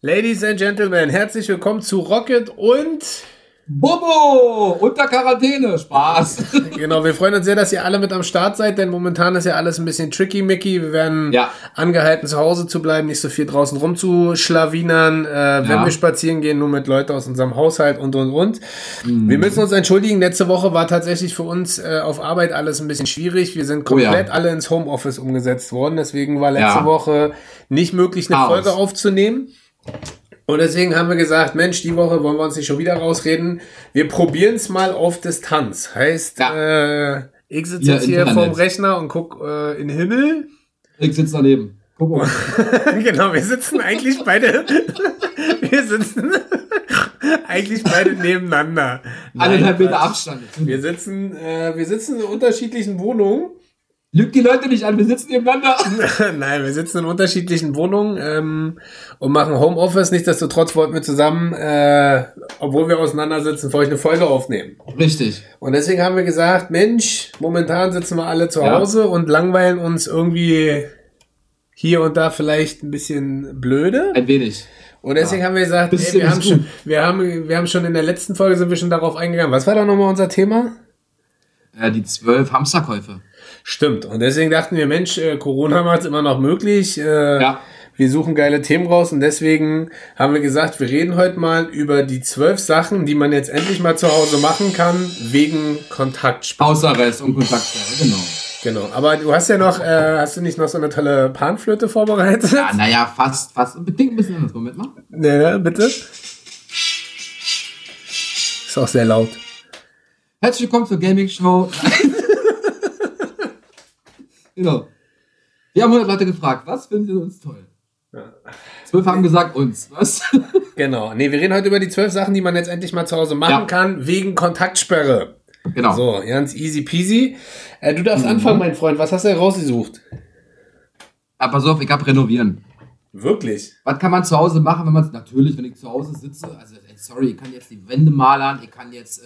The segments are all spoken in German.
Ladies and Gentlemen, herzlich willkommen zu Rocket und Bobo unter Quarantäne. Spaß. genau, wir freuen uns sehr, dass ihr alle mit am Start seid, denn momentan ist ja alles ein bisschen tricky, Mickey. Wir werden Ja. angehalten, zu Hause zu bleiben, nicht so viel draußen rumzuschlawinern. Äh, Wenn Ja. wir spazieren gehen, nur mit Leuten aus unserem Haushalt und und und. Mhm. Wir müssen uns entschuldigen, letzte Woche war tatsächlich für uns äh, auf Arbeit alles ein bisschen schwierig. Wir sind Oh ja. komplett alle ins Homeoffice umgesetzt worden, deswegen war letzte. Woche nicht möglich, eine Chaos. Folge aufzunehmen. Und deswegen haben wir gesagt, Mensch, die Woche wollen wir uns nicht schon wieder rausreden. Wir probieren es mal auf Distanz. Heißt, äh, ich sitze Ja, jetzt hier vorm Rechner und guck äh, in den Himmel. Ich sitze daneben. Guck mal. genau, wir sitzen eigentlich beide. wir sitzen eigentlich beide nebeneinander. Nein, Eineinhalb Meter. Abstand. Wir sitzen, äh, wir sitzen in unterschiedlichen Wohnungen. Lügt die Leute nicht an, wir sitzen nebeneinander. Nein, wir sitzen in unterschiedlichen Wohnungen ähm, und machen Homeoffice. Nichtsdestotrotz wollten wir zusammen, äh, obwohl wir auseinander sitzen, für euch eine Folge aufnehmen. Richtig. Und deswegen haben wir gesagt, Mensch, momentan sitzen wir alle zu Ja. Hause und langweilen uns irgendwie hier und da vielleicht ein bisschen blöde. Ein wenig. Und deswegen haben wir gesagt, ey, wir, haben schon, wir, haben, wir haben schon in der letzten Folge sind wir schon darauf eingegangen. Was war da nochmal unser Thema? Äh, die zwölf Hamsterkäufe. Stimmt. Und deswegen dachten wir, Mensch, äh, Corona macht es immer noch möglich. Äh, Ja. Wir suchen geile Themen raus und deswegen haben wir gesagt, wir reden heute mal über die zwölf Sachen, die man jetzt endlich mal zu Hause machen kann, wegen Kontaktsport. Hausarrest und Kontaktsperre, genau. Genau. Aber du hast ja noch, äh, hast du nicht noch so eine tolle Panflöte vorbereitet? Ja, naja, fast, fast. Bedingt ein bisschen anders. Moment mal. Nee, ne, bitte. Ist auch sehr laut. Herzlich willkommen zur Gaming Show. Genau. Wir haben 100 Leute gefragt, was finden Sie uns toll? Zwölf haben gesagt uns. Was? Genau. Nee, wir reden heute über die zwölf Sachen, die man jetzt endlich mal zu Hause machen Ja. kann, wegen Kontaktsperre. genau. So, ganz easy peasy. Äh, du darfst Mhm. anfangen, mein Freund. Was hast du rausgesucht? Aber pass auf, ich hab renovieren. Wirklich? Was kann man zu Hause machen, wenn man natürlich, wenn ich zu Hause sitze, also sorry, ich kann jetzt die Wände malern, ich kann jetzt äh,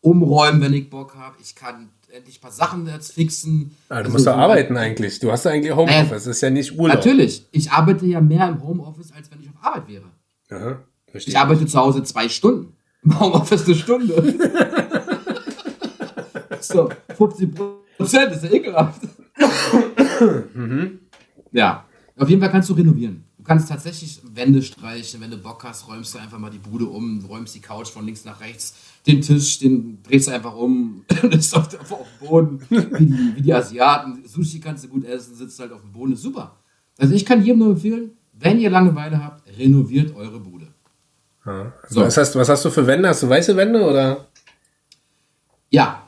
umräumen, wenn ich Bock habe, ich kann endlich ein paar Sachen jetzt fixen. Ah, du Also, musst doch so- arbeiten eigentlich. Du hast eigentlich Homeoffice. Das ist ja nicht Urlaub. Natürlich, ich arbeite ja mehr im Homeoffice, als wenn ich auf Arbeit wäre. Aha, verstehe. Ich arbeite zu Hause zwei Stunden, im Homeoffice eine Stunde. so, 50 Prozent, ist ja ekelhaft. Mhm. Ja, auf jeden Fall kannst du renovieren. Du kannst tatsächlich Wände streichen, wenn du Bock hast, räumst du einfach mal die Bude um, räumst die Couch von links nach rechts, den Tisch, den drehst du einfach um, ist auf, auf, auf dem Boden, wie die, wie die Asiaten. Sushi kannst du gut essen, sitzt halt auf dem Boden, ist super. Also ich kann jedem nur empfehlen, wenn ihr Langeweile habt, renoviert eure Bude. Ja. Also So. was, hast, was hast du für Wände? Hast du weiße Wände oder Ja,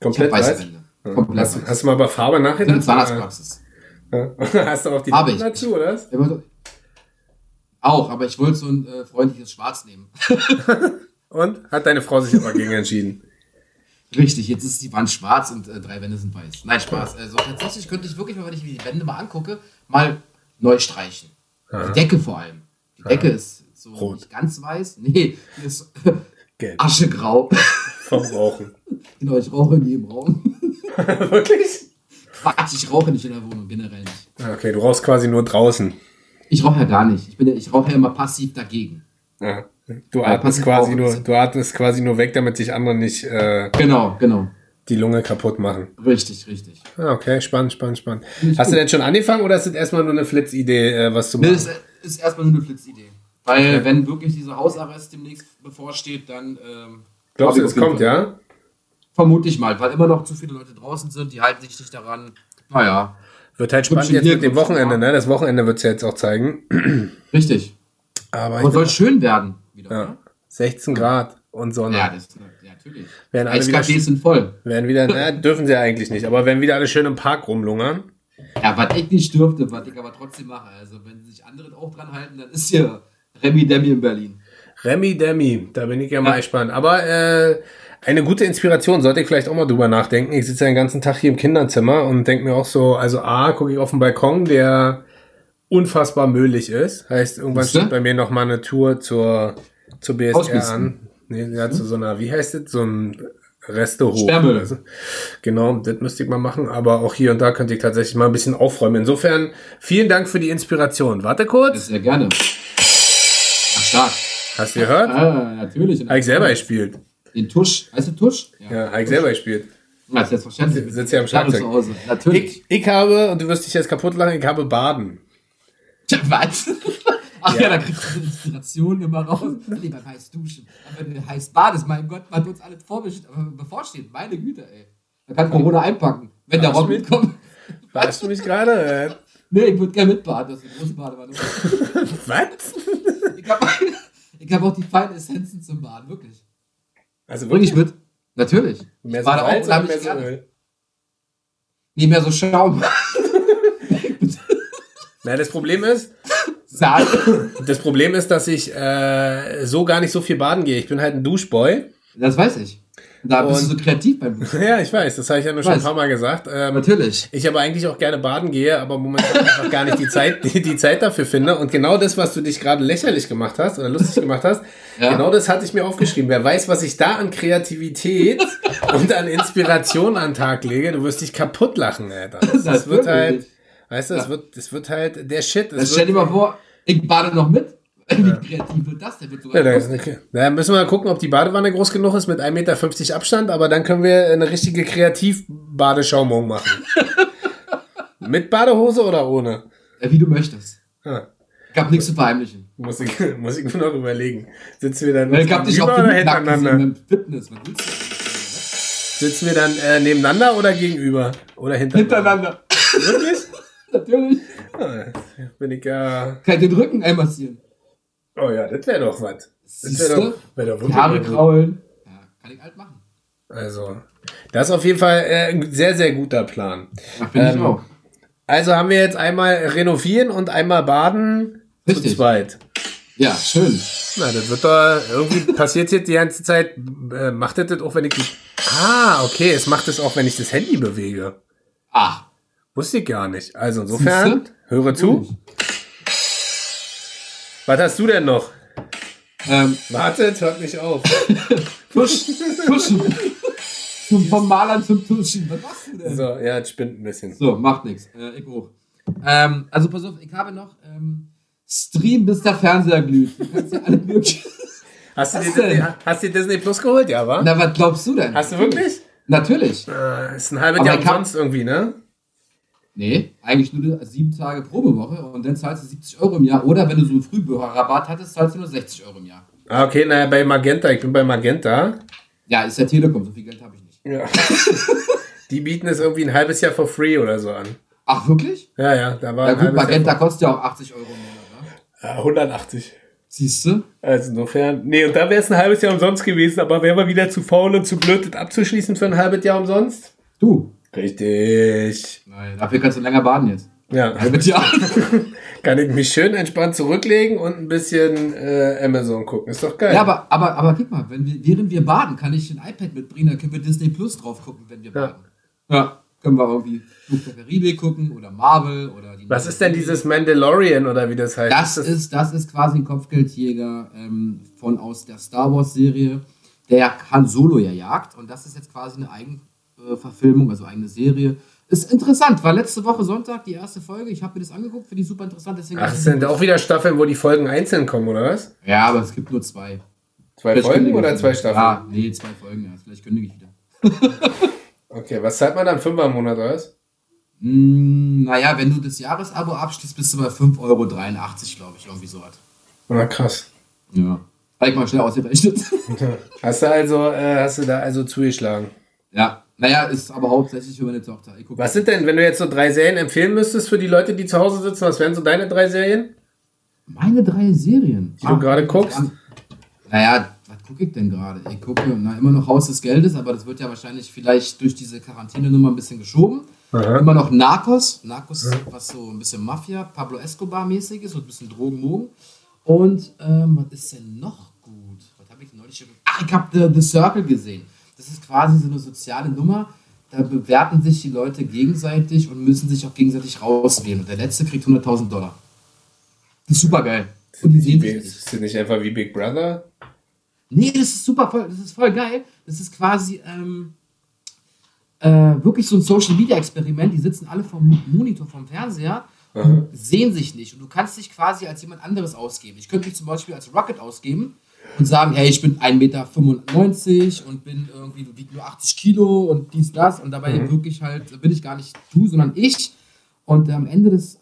komplett weiße weiß? Wände. Ja. Komplett Hast, weiß. hast du mal bei Farbe nachgedacht? Zahnarztpraxis. Ja. Hast du auch die Habe ich. dazu, oder? Auch, aber ich wollte so ein äh, freundliches Schwarz nehmen. Und? Hat deine Frau sich aber gegen entschieden. Richtig, jetzt ist die Wand schwarz und äh, drei Wände sind weiß. Nein, Spaß. Also tatsächlich könnte ich wirklich mal, wenn ich mir die Wände mal angucke, mal neu streichen. Die Decke vor allem. Die Decke ist so Rot. nicht ganz weiß. Nee, die ist Gelb. aschegrau. Vom Rauchen. genau, ich rauche in jedem Raum. Wirklich? Quatsch, ich rauche nicht in der Wohnung, generell nicht. Ah, Okay, du rauchst quasi nur draußen. Ich rauche ja gar nicht. Ich, bin ja, ich rauche ja immer passiv dagegen. Ja. Du atmest quasi nur, ist- du atmest quasi nur weg, damit sich andere nicht äh, Genau, genau. die Lunge kaputt machen. Richtig, richtig. Ah, okay, spannend, spannend, spannend. ich Hast du gut. denn schon angefangen oder ist das erstmal nur eine Flitzidee, äh, was zu machen? das ist erstmal nur eine Flitzidee. Weil, wenn wirklich dieser Hausarrest demnächst bevorsteht, dann. Ähm, Glaubst du, es kommt, ja? Vermute ich mal, weil immer noch zu viele Leute draußen sind, die halten sich nicht daran. Naja, Wird halt spannend jetzt mit dem Wochenende, ne? Das Wochenende wird es ja jetzt auch zeigen. richtig. Aber, Aber soll schön werden. Wieder, ja, ja. 16 Grad und Sonne. ja, das, ja, natürlich. Werden alle wieder, sind voll. werden wieder, na, dürfen sie ja eigentlich nicht, aber werden wieder alle schön im Park rumlungern. Ja, was ich nicht dürfte, was ich aber trotzdem mache. Also, wenn sich andere auch dran halten, dann ist hier Remi Demi in Berlin. Remi Demi, da bin ich ja mal Ja. gespannt. Aber äh, eine gute Inspiration, sollte ich vielleicht auch mal drüber nachdenken. Ich sitze ja den ganzen Tag hier im Kinderzimmer und denke mir auch so, also A, gucke ich auf den Balkon, der unfassbar müllig ist. Heißt, irgendwann Siehste? steht bei mir noch mal eine Tour zur, zur BSR Ausmisten. an. Nee, ja, zu so einer, wie heißt das? So ein Reste hoch. Sperrmüll. Also, genau, das müsste ich mal machen. Aber auch hier und da könnte ich tatsächlich mal ein bisschen aufräumen. Insofern, vielen Dank für die Inspiration. Warte kurz. Sehr gerne. stark. Hast du gehört? Ah, natürlich. Habe ich selber gespielt. Den Tusch. Heißt du Tusch? Ja, habe ich selber gespielt. Ja, selbstverständlich. Sitzt ja am Schlagzeug. Natürlich. Ich, ich habe, und du wirst dich jetzt kaputt lachen, ich habe Baden. Was? Ach ja, Ja. da kriegst du Inspiration immer raus. Nee, beim heiß duschen. Aber wenn du heiß badest, mein Gott, was uns alles bevorsteht. Meine Güte, ey. Da kann Corona einpacken. Wenn der Rock mit? mitkommt. Warst du mich gerade? Äh, Nee, ich würde gerne mitbaden. Das ist eine große Badewanne. Was? Ich habe hab auch die feinen Essenzen zum Baden, wirklich. Also Bring ich mit? Natürlich. Mehr so Salz oder mehr so. Öl? Nee, mehr so Schaum. Na, das Problem ist, das Problem ist, dass ich äh, so gar nicht so viel baden gehe. Ich bin halt ein Duschboy. Das weiß ich. Da bist du Und- so kreativ beim Duschen. Ja, ich weiß, das habe ich ja nur schon ein paar Mal gesagt. Ähm, Natürlich. ich aber eigentlich auch gerne baden gehe, aber momentan einfach gar nicht die Zeit, die, die Zeit dafür finde. Und genau das, was du dich gerade lächerlich gemacht hast oder lustig gemacht hast, Ja. genau das hatte ich mir aufgeschrieben. Wer weiß, was ich da an Kreativität und an Inspiration an den Tag lege, du wirst dich kaputt lachen, Alter. Das, das wird halt, weißt du, das Ja. wird, das wird halt der Shit. Das Dann stell dir mal vor, ich bade noch mit. Wie kreativ wird das? Der wird sogar Ja, da, ist eine, da müssen wir mal gucken, ob die Badewanne groß genug ist mit 1,50 Meter Abstand, aber dann können wir eine richtige Kreativ-Badeschaumung machen. mit Badehose oder ohne? Ja, wie du möchtest. Ah, Ich hab nichts zu verheimlichen. muss, ich, muss ich nur noch überlegen. Sitzen wir dann Weil ich hab dich auch gesehen hintereinander? Fitness. Was willst du? Sitzen wir dann äh, nebeneinander oder gegenüber? Oder hintereinander? Hintereinander. Wirklich? Natürlich. Ah, bin ich ja. Kann ich den Rücken einmassieren. Oh ja, das wäre doch was. Das wäre doch, wär doch Haare kraulen. Ja, kann ich halt machen. Also, das ist auf jeden Fall äh, ein sehr, sehr guter Plan. Ja, finde Ähm, ich auch. Also haben wir jetzt einmal renovieren und einmal baden zu Richtig. zweit. Ja, schön. Na, das wird doch irgendwie passiert jetzt die ganze Zeit. Äh, macht das das auch, wenn ich. Ah, okay, es macht es auch, wenn ich das Handy bewege. Ah, Wusste ich gar nicht. Also insofern, höre zu. Was hast du denn noch? Ähm, Wartet, hört nicht auf. Tusch, Tuschen. Zum, vom Malern zum Tuschen. Was machst du denn? So, ja, es spinnt ein bisschen. So, macht nichts. Äh, ich auch. Ähm, also pass auf, ich habe noch ähm, Stream, bis der Fernseher glüht. Du kannst ja alle möglichen. Hast du, dir? Disney, hast du dir Disney Plus geholt, ja, wa? Na, was glaubst du denn? Hast du wirklich? Natürlich. Äh, ist ein halbes Aber Jahr umsonst irgendwie, ne? Nee, eigentlich nur sieben Tage Probewoche und dann zahlst du 70 Euro im Jahr. Oder wenn du so einen Frühbürgerrabatt hattest, zahlst du nur 60 Euro im Jahr. Ah, okay, naja, bei Magenta, ich bin bei Magenta. Ja, ist ja Telekom, so viel Geld habe ich nicht. Ja. Die bieten es irgendwie ein halbes Jahr for free oder so an. Ach, wirklich? Ja, ja, da war Ja gut, Magenta Jahr kostet ja auch 80 Euro im Monat, ne? Ja, 180. Siehst du? Also insofern, nee, und da wäre es ein halbes Jahr umsonst gewesen, aber wären wir wieder zu faul und zu blöd, das abzuschließen für ein halbes Jahr umsonst? Du. Richtig. Nein, dafür kannst du länger baden jetzt. Ja, Halbes Jahr. kann ich mich schön entspannt zurücklegen und ein bisschen äh, Amazon gucken. Ist doch geil. Ja, aber, aber, aber guck mal, wenn wir, während wir baden, kann ich ein iPad mitbringen, dann können wir Disney Plus drauf gucken, wenn wir baden. Ja. Können wir irgendwie Flug der Karibik gucken oder Marvel oder die. Was ist denn dieses Mandalorian oder wie das heißt? Das ist, das ist quasi ein Kopfgeldjäger ähm, von aus der Star Wars Serie, der Han Solo ja jagt. Und das ist jetzt quasi eine Eigenverfilmung, also eigene Serie. Ist interessant, war letzte Woche Sonntag die erste Folge. Ich habe mir das angeguckt, finde ich super interessant. Deswegen Ach, es sind auch wieder Staffeln, wo die Folgen einzeln kommen, oder was? ja, aber es gibt nur zwei. Zwei Vielleicht Folgen oder zwei. Staffeln? Ja, nee, zwei Folgen, ja. Vielleicht kündige ich wieder. Okay, was zahlt man dann? Fünfer im Monat, oder was? Mm, naja, wenn du das Jahresabo abschließt, bist du bei 5,83 Euro, glaube ich, irgendwie so was. Na krass. Ja. Habe ich mal schnell ausgerechnet. Hast du also, äh, hast du da also zugeschlagen? ja, naja, ist aber hauptsächlich für meine Tochter. Ich guck Was sind denn, wenn du jetzt so drei Serien empfehlen müsstest für die Leute, die zu Hause sitzen, was wären so deine drei Serien? Meine drei Serien. Die du gerade guckst? Naja, was gucke ich denn gerade? Ich gucke na, immer noch Haus des Geldes, aber das wird ja wahrscheinlich vielleicht durch diese Quarantäne-Nummer ein bisschen geschoben. Aha. Immer noch Narcos. Narcos, was so ein bisschen Mafia, Pablo Escobar-mäßig ist, so ein bisschen Drogenmogen. Und ähm, was ist denn noch gut? Was habe ich neulich schon Ach, ich habe The, The Circle gesehen. Das ist quasi so eine soziale Nummer. Da bewerten sich die Leute gegenseitig und müssen sich auch gegenseitig rauswählen. Und der Letzte kriegt 100.000 Dollar. Das ist super geil. Und die sehen nicht. Ist das nicht einfach wie Big Brother? Nee, das ist super voll, das ist voll geil. Das ist quasi ähm, äh, wirklich so ein Social Media Experiment. Die sitzen alle vom Monitor, vom Fernseher mhm. sehen sich nicht. Und du kannst dich quasi als jemand anderes ausgeben. Ich könnte mich zum Beispiel als Rocket ausgeben und sagen, hey, ich bin 1,95 Meter und bin irgendwie, du wiegst nur 80 Kilo und dies, das. Und dabei mhm. wirklich halt, bin ich gar nicht du, sondern ich. Und am Ende des,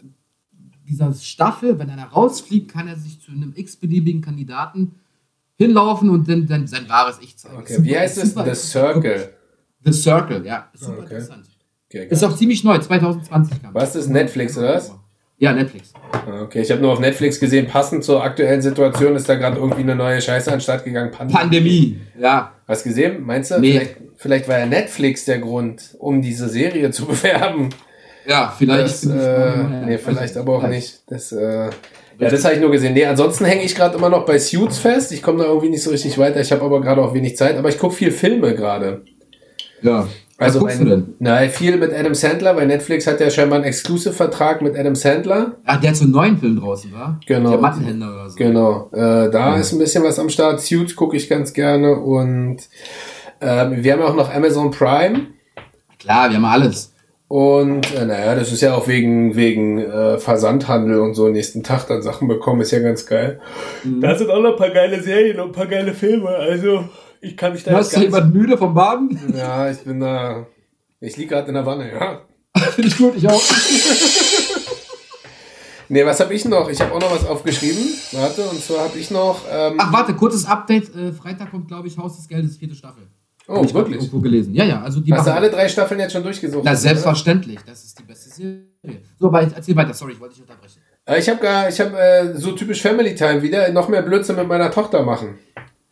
dieser Staffel, wenn einer rausfliegt, kann er sich zu einem x-beliebigen Kandidaten hinlaufen und dann, dann sein wahres Ich zeigen. Okay, super, wie heißt es? The Circle. The Circle, ja. Super okay. interessant. Okay, ist auch ziemlich neu, 2020 kam. Was ist Netflix, oder was? Ja, Netflix. Ah, okay, ich habe nur auf Netflix gesehen, passend zur aktuellen Situation ist da gerade irgendwie eine neue Scheiße anstatt gegangen. Pandemie. Pandemie, ja. Hast du gesehen? Meinst du? Nee. Vielleicht, vielleicht war ja Netflix der Grund, um diese Serie zu bewerben. Ja, vielleicht. Das, äh, nee, vielleicht aber auch nicht. Das, äh, ja, das habe ich nur gesehen. Nee, ansonsten hänge ich gerade immer noch bei Suits fest. Ich komme da irgendwie nicht so richtig weiter. Ich habe aber gerade auch wenig Zeit. Aber ich gucke viel Filme gerade. Ja. Also Was mein, du denn? Na, viel mit Adam Sandler, weil Netflix hat ja scheinbar einen Exclusive-Vertrag mit Adam Sandler. Ach, der hat so einen neuen Film draußen, wa? Genau. Der Mattenhändler oder so. Genau. Äh, da ja. ist ein bisschen was am Start. Suits gucke ich ganz gerne und äh, wir haben auch noch Amazon Prime. Klar, wir haben alles. Und äh, naja, das ist ja auch wegen, wegen äh, Versandhandel und so nächsten Tag dann Sachen bekommen, ist ja ganz geil. Mhm. Da sind auch noch ein paar geile Serien und ein paar geile Filme. Also ich kann mich da. Hast du jemand müde vom Baden? Ja, ich bin da. Ich liege gerade in der Wanne, ja. Finde ich gut, ich auch. nee, was habe ich noch? Ich habe auch noch was aufgeschrieben. Warte, und zwar habe ich noch. Ähm Ach, warte, kurzes Update. Äh, Freitag kommt, glaube ich, Haus des Geldes, vierte Staffel. Oh, Hab ich wirklich? irgendwo gelesen. Ja, ja. Also die Hast du alle drei Staffeln jetzt schon durchgesucht? Na, selbstverständlich. Oder? Das ist die beste Serie. So, aber erzähl weiter. Sorry, ich wollte dich unterbrechen. Äh, ich habe gar, ich habe äh, so typisch Family Time wieder noch mehr Blödsinn mit meiner Tochter machen.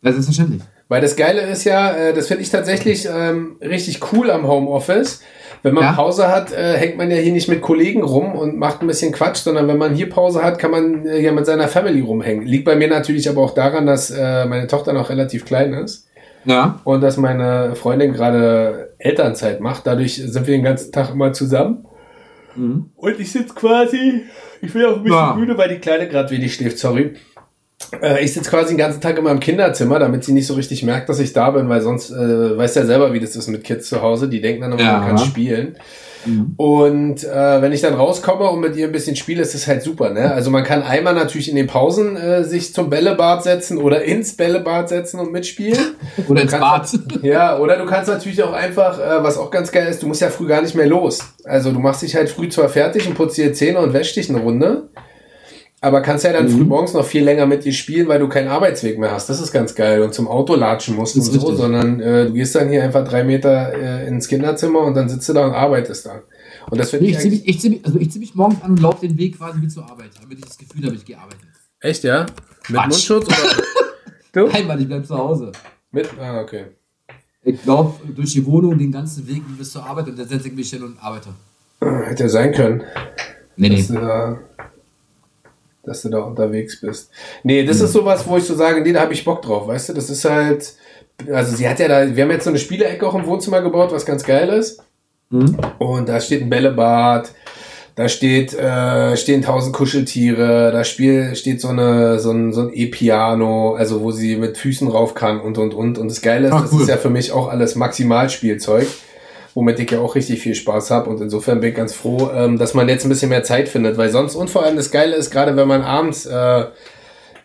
Das ist verständlich. Weil das Geile ist ja, äh, das finde ich tatsächlich ähm, richtig cool am Homeoffice. Wenn man ja. Pause hat, äh, hängt man ja hier nicht mit Kollegen rum und macht ein bisschen Quatsch, sondern wenn man hier Pause hat, kann man äh, ja mit seiner Family rumhängen. Liegt bei mir natürlich aber auch daran, dass äh, meine Tochter noch relativ klein ist. Ja. Und dass meine Freundin gerade Elternzeit macht. Dadurch sind wir den ganzen Tag immer zusammen. Mhm. Und ich sitze quasi, ich bin auch ein bisschen ja. müde, weil die Kleine gerade wenig schläft, sorry. Äh, ich sitze quasi den ganzen Tag in meinem Kinderzimmer, damit sie nicht so richtig merkt, dass ich da bin, weil sonst äh, weiß ja selber, wie das ist mit Kids zu Hause. Die denken dann immer, ja. man kann spielen. Mhm. Und äh, wenn ich dann rauskomme und mit ihr ein bisschen spiele, ist es halt super. Ne? Also man kann einmal natürlich in den Pausen äh, sich zum Bällebad setzen oder ins Bällebad setzen und mitspielen. oder ins Bad. Ja, oder du kannst natürlich auch einfach, äh, was auch ganz geil ist, du musst ja früh gar nicht mehr los. Also du machst dich halt früh zwar fertig und putzt dir Zähne und wäschst dich eine Runde. Aber kannst ja dann mhm. früh morgens noch viel länger mit dir spielen, weil du keinen Arbeitsweg mehr hast. Das ist ganz geil. Und zum Auto latschen musst und so, richtig. sondern äh, du gehst dann hier einfach drei Meter äh, ins Kinderzimmer und dann sitzt du da und arbeitest da. Und das finde ich. Ich ziehe mich, ich zieh mich, also ich zieh mich morgens an und laufe den Weg quasi wie zur Arbeit, damit ich das Gefühl habe, ich gehe arbeiten. Echt, ja? Mit Quatsch. Mundschutz oder? du? Nein, Mann, ich bleib zu Hause. Mit? Ah, okay. Ich laufe durch die Wohnung den ganzen Weg bis zur Arbeit und dann setze ich mich hin und arbeite. Hätte ja sein können. Nee, nee. Dass du da dass du da unterwegs bist. Nee, das mhm. ist sowas, wo ich so sage, nee, da habe ich Bock drauf, weißt du? Das ist halt, also sie hat ja da, wir haben jetzt so eine Spielecke auch im Wohnzimmer gebaut, was ganz geil ist. Mhm. Und da steht ein Bällebad, da steht, äh, stehen tausend Kuscheltiere, da spiel, steht so eine, so ein, so ein E-Piano, also wo sie mit Füßen rauf kann und, und, und. Und das Geile ist, Ach, das ist ja für mich auch alles Maximalspielzeug womit ich ja auch richtig viel Spaß habe. Und insofern bin ich ganz froh, ähm, dass man jetzt ein bisschen mehr Zeit findet, weil sonst und vor allem das Geile ist, gerade wenn man abends äh,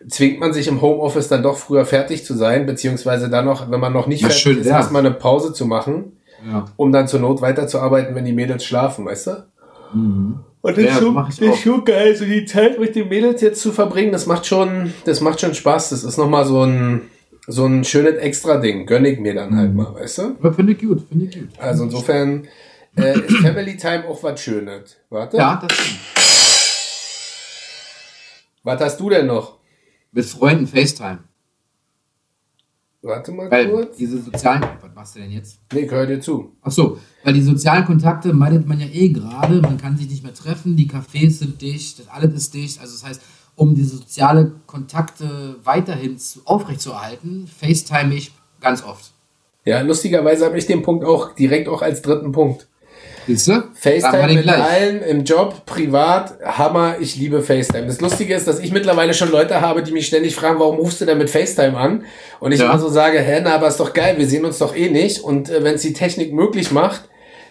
zwingt man sich im Homeoffice dann doch früher fertig zu sein, beziehungsweise dann noch, wenn man noch nicht fertig schön, ist, ja. erstmal eine Pause zu machen, ja. um dann zur Not weiterzuarbeiten, wenn die Mädels schlafen, weißt du? Mhm. Und das, ja, ist schon, das ist schon geil, so die Zeit mit den Mädels jetzt zu verbringen, das macht schon, das macht schon Spaß. Das ist nochmal so ein, so ein schönes Extra-Ding gönne ich mir dann halt mhm. mal, weißt du? Finde ich gut, finde ich gut. Also insofern äh, ist Family Time auch was Schönes. Warte. Ja, das stimmt. Was hast du denn noch? Mit Freunden FaceTime. Warte mal weil kurz. Diese sozialen. Was machst du denn jetzt? Nee, ich höre dir zu. Ach so, weil die sozialen Kontakte meidet man ja eh gerade. Man kann sich nicht mehr treffen, die Cafés sind dicht, das alles ist dicht. Also das heißt, um diese soziale Kontakte weiterhin zu, aufrechtzuerhalten, FaceTime ich ganz oft. Ja, lustigerweise habe ich den Punkt auch direkt auch als dritten Punkt. Siehst du? FaceTime mit gleich. allen im Job, privat, Hammer, ich liebe FaceTime. Das Lustige ist, dass ich mittlerweile schon Leute habe, die mich ständig fragen, warum rufst du denn mit FaceTime an? Und ich ja. immer so sage, hä, na, aber ist doch geil, wir sehen uns doch eh nicht. Und äh, wenn es die Technik möglich macht,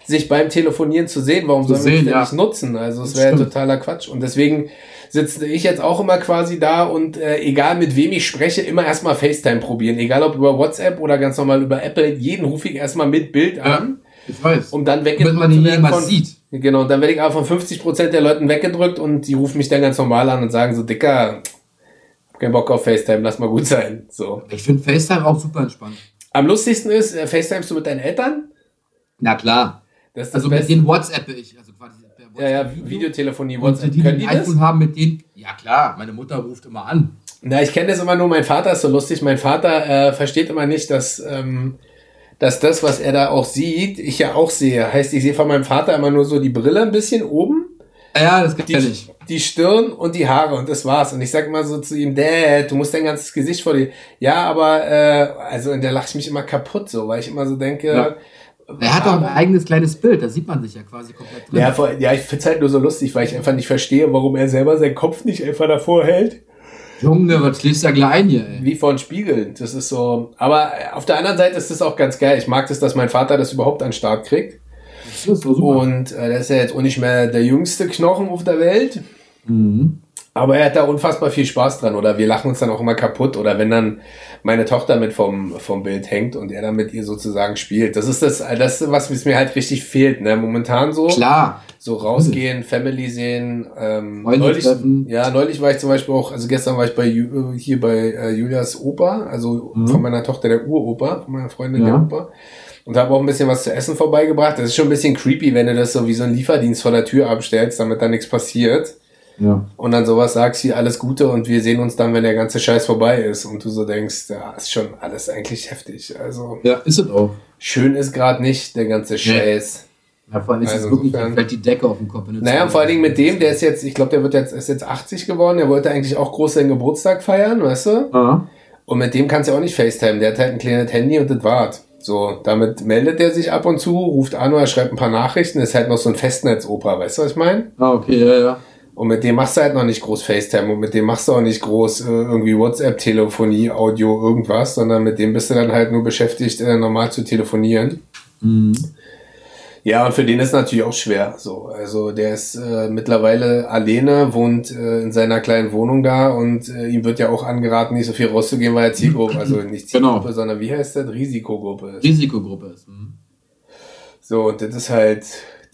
sich beim Telefonieren zu sehen. Warum Zu sollen wir das ja. nicht nutzen? Also es wäre totaler Quatsch. Und deswegen sitze ich jetzt auch immer quasi da und äh, egal mit wem ich spreche, immer erstmal FaceTime probieren. Egal ob über WhatsApp oder ganz normal über Apple, jeden rufe ich erstmal mit Bild an, Ich weiß. um dann weggedrückt man zu den werden von, sieht. Genau, und dann werde ich aber von 50% der Leuten weggedrückt und die rufen mich dann ganz normal an und sagen so, Dicker, hab keinen Bock auf FaceTime, lass mal gut sein. So. Ich finde FaceTime auch super entspannt. Am lustigsten ist, äh, FaceTimest du mit deinen Eltern? Na klar. Das ist Also das mit Beste. denen WhatsApp ich. Also Ja, ja. Videotelefonie, WhatsApp. die, die Können ein die das? iPhone haben, mit denen. Ja klar, meine Mutter ruft immer an. Na, ich kenne das immer nur, mein Vater ist so lustig. Mein Vater äh, versteht immer nicht, dass, ähm, dass das, was er da auch sieht, ich ja auch sehe. Heißt, ich sehe von meinem Vater immer nur so die Brille ein bisschen oben, Ja, das kenn die, ich. die Stirn und die Haare und das war's. Und ich sag immer so zu ihm, Dad, du musst dein ganzes Gesicht vor dir. Ja, aber, äh, also, und der lacht mich immer kaputt so, weil ich immer so denke, Ja. Er hat doch ein eigenes kleines Bild, da sieht man sich ja quasi komplett drin. Ja, vor, ja ich find's halt nur so lustig, weil ich einfach nicht verstehe, warum er selber seinen Kopf nicht einfach davor hält. Junge, was schläfst du da gleich ein hier, ey? Wie vor ein Spiegel. Das ist so. Aber auf der anderen Seite ist das auch ganz geil. Ich mag das, dass mein Vater das überhaupt an den Start kriegt. Das ist so super. Und äh, der ist ja jetzt auch nicht mehr der jüngste Knochen auf der Welt. Mhm. Aber er hat da unfassbar viel Spaß dran. Oder wir lachen uns dann auch immer kaputt. Oder wenn dann meine Tochter mit vom, vom Bild hängt und er dann mit ihr sozusagen spielt. Das ist das, das was mir halt richtig fehlt. Ne? Momentan so. Klar. So rausgehen, Family sehen. Ähm, neulich, treffen. ja, neulich war ich zum Beispiel auch, also gestern war ich bei äh, hier bei äh, Julias Opa, also Mhm. von meiner Tochter der Uropa, von meiner Freundin Ja. der Opa. Und habe auch ein bisschen was zu essen vorbeigebracht. Das ist schon ein bisschen creepy, wenn du das so wie so ein Lieferdienst vor der Tür abstellst, damit da nichts passiert. Ja. Und dann sowas sagst wie alles Gute und wir sehen uns dann, wenn der ganze Scheiß vorbei ist. Und du so denkst, ja, ist schon alles eigentlich heftig. Also Ja, ist es auch. schön ist gerade nicht der ganze Scheiß. Ja, vor allem ist Also es wirklich, insofern- fällt die Decke auf den Kopf. Naja, und vor allen Dingen mit dem, der ist jetzt, ich glaube, der wird jetzt, ist jetzt 80 geworden, der wollte eigentlich auch groß seinen Geburtstag feiern, weißt du? Ah. Und mit dem kannst du auch nicht FaceTime, der hat halt ein kleines Handy und das war's. So, damit meldet er sich ab und zu, ruft an oder schreibt ein paar Nachrichten, ist halt noch so ein Festnetzoper, weißt du, was ich meine? ah, okay, ja, ja. Und mit dem machst du halt noch nicht groß FaceTime und mit dem machst du auch nicht groß äh, irgendwie WhatsApp, Telefonie, Audio, irgendwas, sondern mit dem bist du dann halt nur beschäftigt, äh, normal zu telefonieren. Mhm. Ja, und für den ist natürlich auch schwer. So, also der ist äh, mittlerweile alleine, wohnt äh, in seiner kleinen Wohnung da und äh, ihm wird ja auch angeraten, nicht so viel rauszugehen, weil er Zielgruppe, also nicht Zielgruppe, Genau. sondern wie heißt das? Risikogruppe ist. Risikogruppe ist. Mhm. So, und das ist halt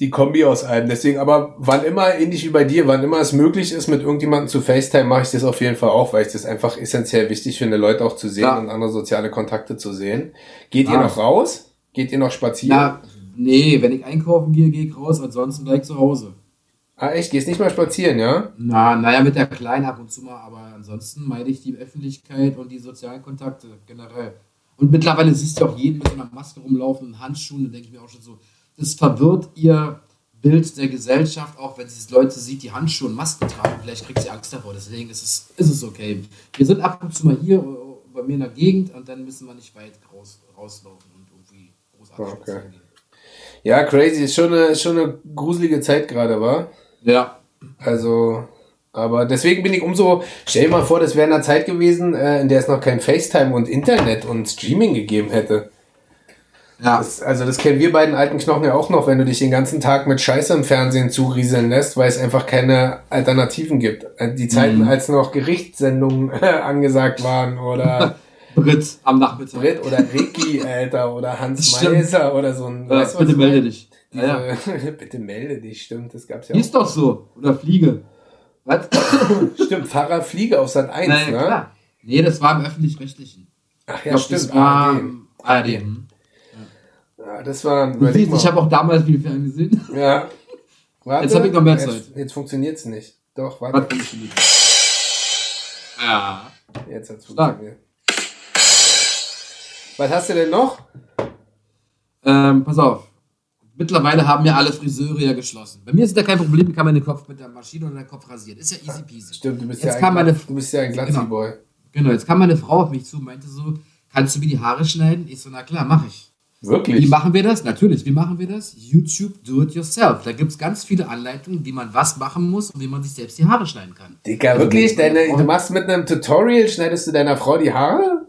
die Kombi aus allem. Deswegen, aber wann immer, ähnlich wie bei dir, wann immer es möglich ist, mit irgendjemandem zu FaceTime, mache ich das auf jeden Fall auch, weil ich das einfach essentiell wichtig finde, Leute auch zu sehen Ja. und andere soziale Kontakte zu sehen. Geht ihr Ja. noch raus? Geht ihr noch spazieren? Ja, nee, wenn ich einkaufen gehe, gehe ich raus, ansonsten bleib ich zu Hause. Ah, echt? Gehst nicht mal spazieren, ja? Na, naja, mit der Kleinen ab und zu mal, aber ansonsten meide ich die Öffentlichkeit und die sozialen Kontakte generell. Und mittlerweile siehst du auch jeden mit so einer Maske rumlaufen und Handschuhen, da denke ich mir auch schon so, das verwirrt ihr Bild der Gesellschaft, auch wenn sie Leute sieht, die Handschuhe und Masken tragen, vielleicht kriegt sie Angst davor, deswegen ist es, ist es okay. Wir sind ab und zu mal hier bei mir in der Gegend und dann müssen wir nicht weit raus, rauslaufen und irgendwie großartig Okay. gehen. Ja, crazy. Ist schon eine, schon eine gruselige Zeit gerade, war. Ja, Also, aber deswegen bin ich umso, stell dir mal vor, das wäre in einer Zeit gewesen, äh, in der es noch kein FaceTime und Internet und Streaming gegeben hätte. Ja, Das, also das kennen wir beiden alten Knochen ja auch noch, wenn du dich den ganzen Tag mit Scheiße im Fernsehen zurieseln lässt, weil es einfach keine Alternativen gibt. Äh, Die Zeiten, Mhm. als noch Gerichtssendungen angesagt waren oder Brit am Nachmittag. Brit oder Ricky, Alter, oder Hans. Meiser oder so ein. Ja, weißt bitte melde dich. Ja, ja. Diese, bitte melde dich, stimmt, das gab's ja Ist doch so. Oder Fliege. Was? auch. Stimmt, Pfarrer Fliege auf Sat 1, Naja, ne? klar. Nee, das war im Öffentlich-Rechtlichen. Ach ja, glaub, stimmt. das war ARD. ARD. Das war. Überleg siehst, ich habe auch damals viel Fernsehen gesehen. Ja. Warte, Jetzt hab ich noch mehr jetzt, Zeit. Jetzt funktioniert's nicht. Doch, warte. funktioniert? Ja. Jetzt hat's Stark. funktioniert. Was hast du denn noch? Ähm, pass auf. Mittlerweile haben ja alle Friseure ja geschlossen. Bei mir ist da kein Problem, ich kann meinen Kopf mit der Maschine oder den Kopf rasieren. Ist ja easy peasy. Stimmt, du bist Jetzt ja ein, meine- Glatz- du bist ja ein Glatzi-Boy. Genau, jetzt kam meine Frau auf mich zu und meinte so, kannst du mir die Haare schneiden? Ich so, na klar, mache ich. Wie Wirklich? machen wir das? Natürlich, wie machen wir das? YouTube Do It Yourself. Da gibt es ganz viele Anleitungen, wie man was machen muss und wie man sich selbst die Haare schneiden kann. Digga, wirklich? Deine, du machst mit einem Tutorial, schneidest du deiner Frau die Haare?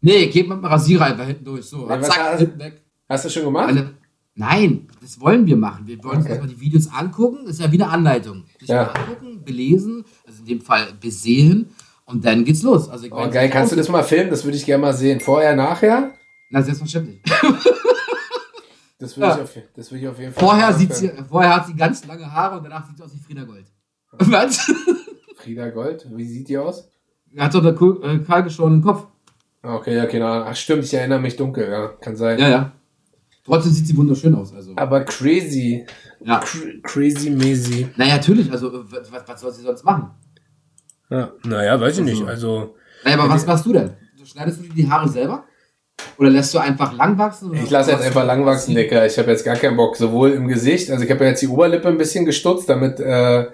Nee, geht mit dem Rasierer einfach hinten durch. So, Ja, zack, hast- hinten weg. Hast du schon gemacht? Eine, Nein, das wollen wir machen. Wir wollen uns erstmal die Videos angucken. Das ist ja wie eine Anleitung. Sich Ja. angucken, belesen, also in dem Fall besehen und dann geht's los. Also ich Oh, geil, kannst du das mal filmen? Das würde ich gerne mal sehen. Vorher, nachher? Na, selbstverständlich. Das würde Ja. ich, auf, das würde ich auf jeden Fall Vorher, sieht sie, vorher hat sie ganz lange Haare und danach sieht sie aus wie Frieda Gold. Was? Frieda Gold, wie sieht die aus? Hat doch der äh, Karl geschorenen Kopf. Okay, ja, Ahnung. Ach, stimmt, ich erinnere mich dunkel, ja, kann sein. Ja, ja. Trotzdem sieht sie wunderschön aus. Also. Aber crazy. Ja. Cr crazy Maisie. Naja, natürlich. Also, was, was soll sie sonst machen? Ja, naja, weiß ich nicht. Also- Also, Naja, aber was machst du denn? Schneidest du dir die Haare selber? Oder lässt du einfach lang wachsen? oder ich lasse jetzt einfach lang wachsen, Dicker. Ich habe jetzt gar keinen Bock. Sowohl im Gesicht, also ich habe ja jetzt die Oberlippe ein bisschen gestutzt, damit äh,